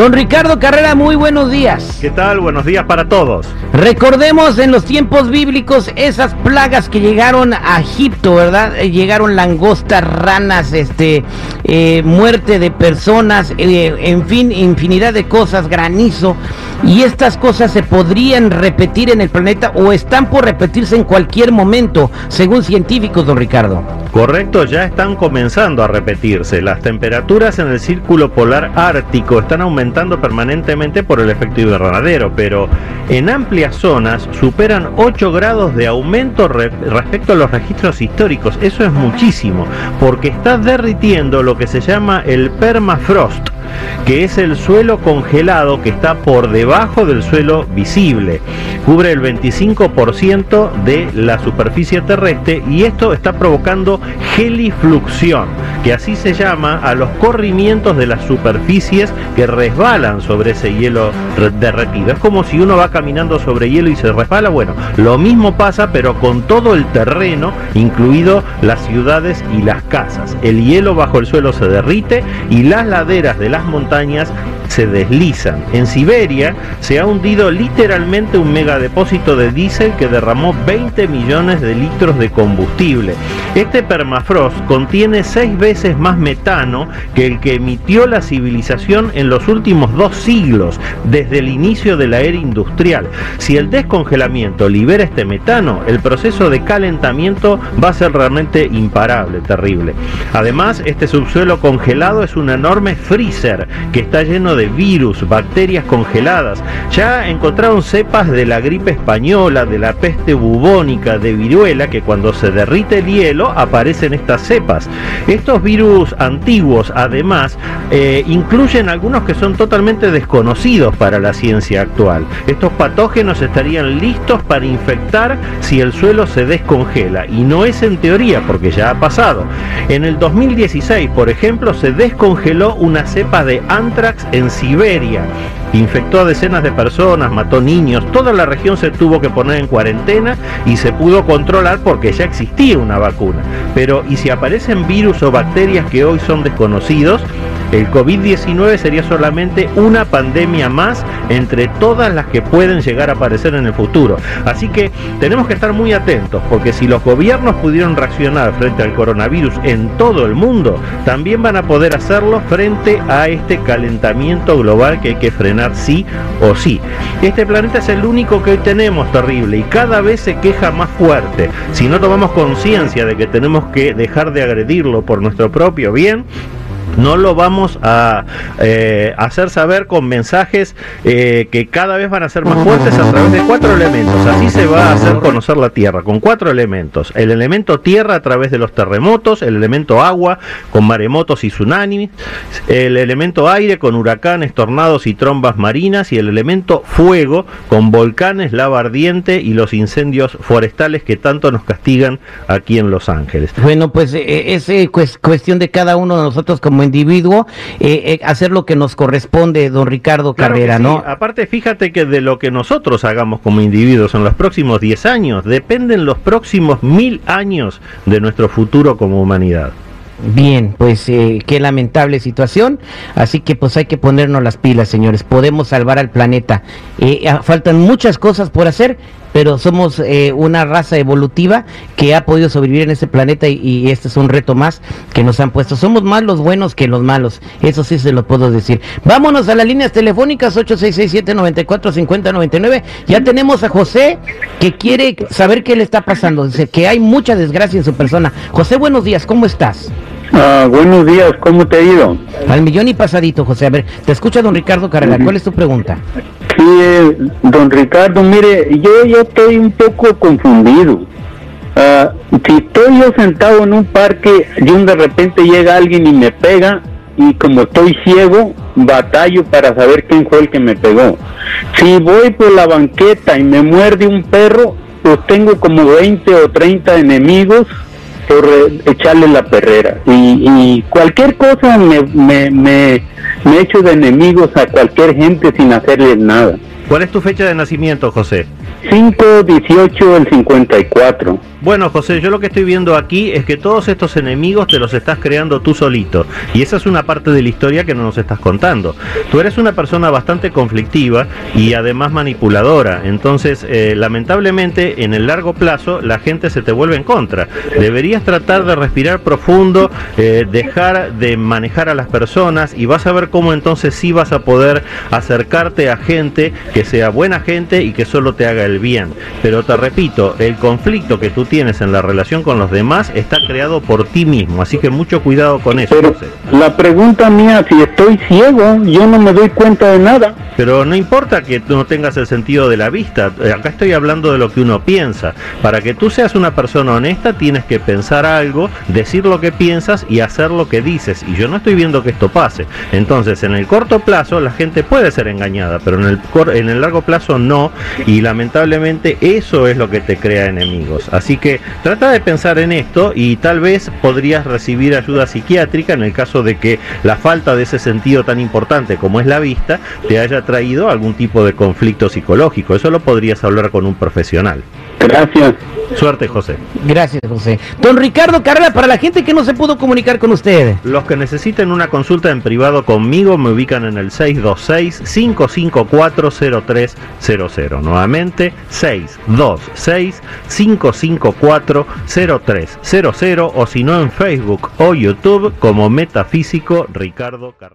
Don Ricardo Carrera, muy buenos días. ¿Qué tal? Buenos días para todos. Recordemos en los tiempos bíblicos esas plagas que llegaron a Egipto, ¿verdad? Eh, llegaron langostas, ranas, este, eh, muerte de personas, eh, en fin, infinidad de cosas, granizo. Y estas cosas se podrían repetir en el planeta o están por repetirse en cualquier momento, según científicos, don Ricardo. Correcto, ya están comenzando a repetirse. Las temperaturas en el círculo polar ártico están aumentando permanentemente por el efecto invernadero, pero en zonas superan 8 grados de aumento respecto a los registros históricos. Eso es muchísimo, porque está derritiendo lo que se llama el permafrost que es el suelo congelado que está por debajo del suelo visible. Cubre el 25% de la superficie terrestre y esto está provocando gelifluxión, que así se llama a los corrimientos de las superficies que resbalan sobre ese hielo derretido. Es como si uno va caminando sobre hielo y se resbala. Bueno, lo mismo pasa pero con todo el terreno, incluido las ciudades y las casas. El hielo bajo el suelo se derrite y las laderas de las montañas se deslizan. En Siberia se ha hundido literalmente un megadepósito de diésel que derramó 20 millones de litros de combustible. Este permafrost contiene seis veces más metano que el que emitió la civilización en los últimos dos siglos, desde el inicio de la era industrial. Si el descongelamiento libera este metano, el proceso de calentamiento va a ser realmente imparable, terrible. Además, este subsuelo congelado es un enorme freezer que está lleno de virus, bacterias congeladas. Ya encontraron cepas de la gripe española, de la peste bubónica, de viruela, que cuando se derrite el hielo aparecen estas cepas. Estos virus antiguos, además, eh, incluyen algunos que son totalmente desconocidos para la ciencia actual. Estos patógenos estarían listos para infectar si el suelo se descongela. Y no es en teoría, porque ya ha pasado. En el 2016, por ejemplo, se descongeló una cepa de anthrax en Siberia. Infectó a decenas de personas, mató niños, toda la región se tuvo que poner en cuarentena y se pudo controlar porque ya existía una vacuna. Pero, ¿y si aparecen virus o bacterias que hoy son desconocidos? El COVID-19 sería solamente una pandemia más entre todas las que pueden llegar a aparecer en el futuro. Así que tenemos que estar muy atentos, porque si los gobiernos pudieron reaccionar frente al coronavirus en todo el mundo, también van a poder hacerlo frente a este calentamiento global que hay que frenar sí o sí. Este planeta es el único que hoy tenemos terrible y cada vez se queja más fuerte. Si no tomamos conciencia de que tenemos que dejar de agredirlo por nuestro propio bien, no lo vamos a eh, hacer saber con mensajes eh, que cada vez van a ser más fuertes a través de cuatro elementos. Así se va a hacer conocer la Tierra, con cuatro elementos. El elemento tierra a través de los terremotos, el elemento agua con maremotos y tsunamis, el elemento aire con huracanes, tornados y trombas marinas y el elemento fuego con volcanes, lava ardiente y los incendios forestales que tanto nos castigan aquí en Los Ángeles. Bueno, pues eh, es cuestión de cada uno de nosotros como individuo, eh, eh, hacer lo que nos corresponde, don Ricardo Carrera, ¿no? Aparte, fíjate que de lo que nosotros hagamos como individuos en los próximos 10 años, dependen los próximos mil años de nuestro futuro como humanidad. Bien, pues eh, qué lamentable situación. Así que pues hay que ponernos las pilas, señores. Podemos salvar al planeta. Eh, faltan muchas cosas por hacer, pero somos eh, una raza evolutiva que ha podido sobrevivir en este planeta y, este es un reto más que nos han puesto. Somos más los buenos que los malos. Eso sí se lo puedo decir. Vámonos a las líneas telefónicas 8667-945099. Ya tenemos a José que quiere saber qué le está pasando. Dice que hay mucha desgracia en su persona. José, buenos días. ¿Cómo estás? Ah, buenos días, ¿cómo te ha ido? Al millón y pasadito, José. A ver, te escucha don Ricardo Carrera. ¿Cuál es tu pregunta? Sí, eh, don Ricardo, mire, yo, yo estoy un poco confundido. Ah, si estoy yo sentado en un parque y de repente llega alguien y me pega, y como estoy ciego, batallo para saber quién fue el que me pegó. Si voy por la banqueta y me muerde un perro, pues tengo como 20 o 30 enemigos por echarle la perrera. Y, cualquier cosa me, me, me, echo de enemigos a cualquier gente sin hacerles nada. ¿Cuál es tu fecha de nacimiento, José? 518 el 54. Bueno, José, yo lo que estoy viendo aquí es que todos estos enemigos te los estás creando tú solito. Y esa es una parte de la historia que no nos estás contando. Tú eres una persona bastante conflictiva y además manipuladora. Entonces, eh, lamentablemente, en el largo plazo, la gente se te vuelve en contra. Deberías tratar de respirar profundo, eh, dejar de manejar a las personas y vas a ver cómo entonces sí vas a poder acercarte a gente que sea buena gente y que solo te haga el bien. Pero te repito, el conflicto que tú tienes en la relación con los demás está creado por ti mismo, así que mucho cuidado con eso. Pero la pregunta mía, si estoy ciego, yo no me doy cuenta de nada. Pero no importa que tú no tengas el sentido de la vista, eh, acá estoy hablando de lo que uno piensa. Para que tú seas una persona honesta tienes que pensar algo, decir lo que piensas y hacer lo que dices. Y yo no estoy viendo que esto pase. Entonces, en el corto plazo la gente puede ser engañada, pero en el, en el largo plazo no. Y lamentablemente eso es lo que te crea enemigos. Así que trata de pensar en esto y tal vez podrías recibir ayuda psiquiátrica en el caso de que la falta de ese sentido tan importante como es la vista te haya traído algún tipo de conflicto psicológico. Eso lo podrías hablar con un profesional. Gracias. Suerte, José. Gracias, José. Don Ricardo Carrera, para la gente que no se pudo comunicar con usted. Los que necesiten una consulta en privado conmigo me ubican en el 626-554-0300. Nuevamente, 626-554-0300 o si no en Facebook o YouTube como Metafísico Ricardo Carrera.